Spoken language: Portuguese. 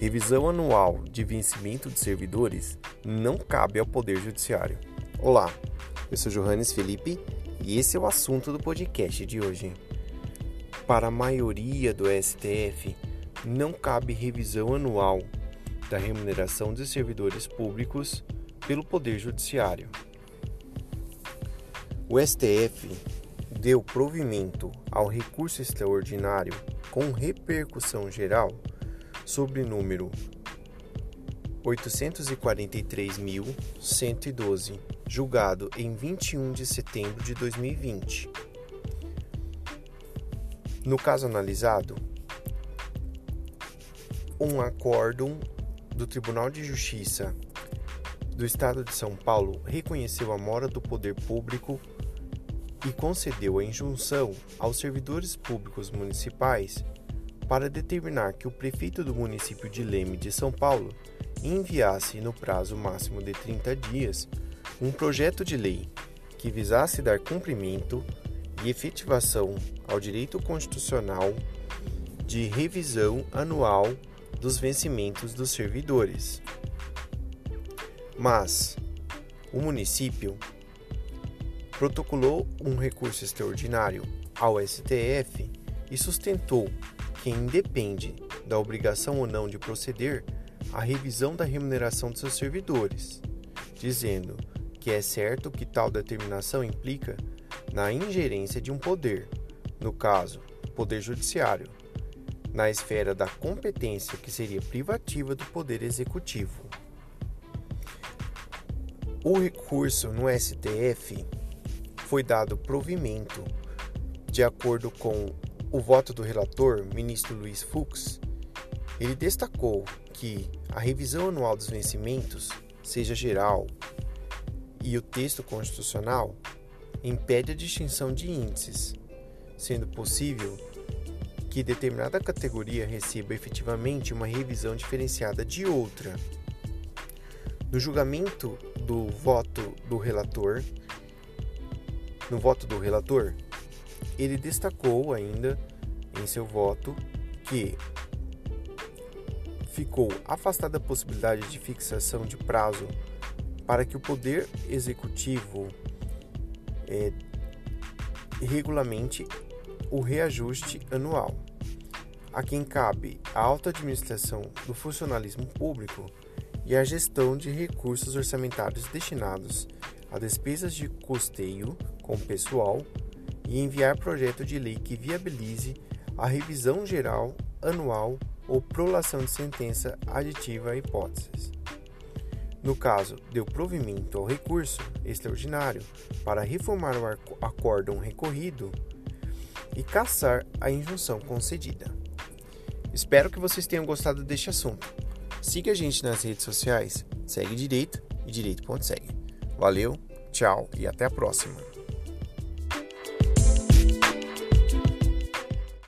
Revisão anual de vencimento de servidores não cabe ao Poder Judiciário. Olá, eu sou Johannes Felipe e esse é o assunto do podcast de hoje. Para a maioria do STF, não cabe revisão anual da remuneração de servidores públicos pelo Poder Judiciário. O STF deu provimento ao recurso extraordinário com repercussão geral sobre número 843.112, julgado em 21 de setembro de 2020. No caso analisado, um acórdão do Tribunal de Justiça do Estado de São Paulo reconheceu a mora do poder público e concedeu a injunção aos servidores públicos municipais para determinar que o prefeito do município de Leme de São Paulo enviasse, no prazo máximo de 30 dias, um projeto de lei que visasse dar cumprimento e efetivação ao direito constitucional de revisão anual dos vencimentos dos servidores. Mas o município protocolou um recurso extraordinário ao STF e sustentou que independe da obrigação ou não de proceder à revisão da remuneração de seus servidores, dizendo que é certo que tal determinação implica na ingerência de um poder, no caso, poder judiciário, na esfera da competência que seria privativa do poder executivo. O recurso no STF foi dado provimento de acordo com o voto do relator, ministro Luiz Fux, ele destacou que a revisão anual dos vencimentos, seja geral e o texto constitucional, impede a distinção de índices, sendo possível que determinada categoria receba efetivamente uma revisão diferenciada de outra. No julgamento do voto do relator, no voto do relator, ele destacou ainda em seu voto que ficou afastada a possibilidade de fixação de prazo para que o Poder Executivo é, regulamente o reajuste anual, a quem cabe a alta administração do funcionalismo público e a gestão de recursos orçamentários destinados a despesas de custeio com pessoal e enviar projeto de lei que viabilize a revisão geral anual ou prolação de sentença aditiva a hipóteses. No caso, deu provimento ao recurso extraordinário para reformar o acórdão recorrido e caçar a injunção concedida. Espero que vocês tenham gostado deste assunto. Siga a gente nas redes sociais, segue direito e direito.segue. Valeu, tchau e até a próxima.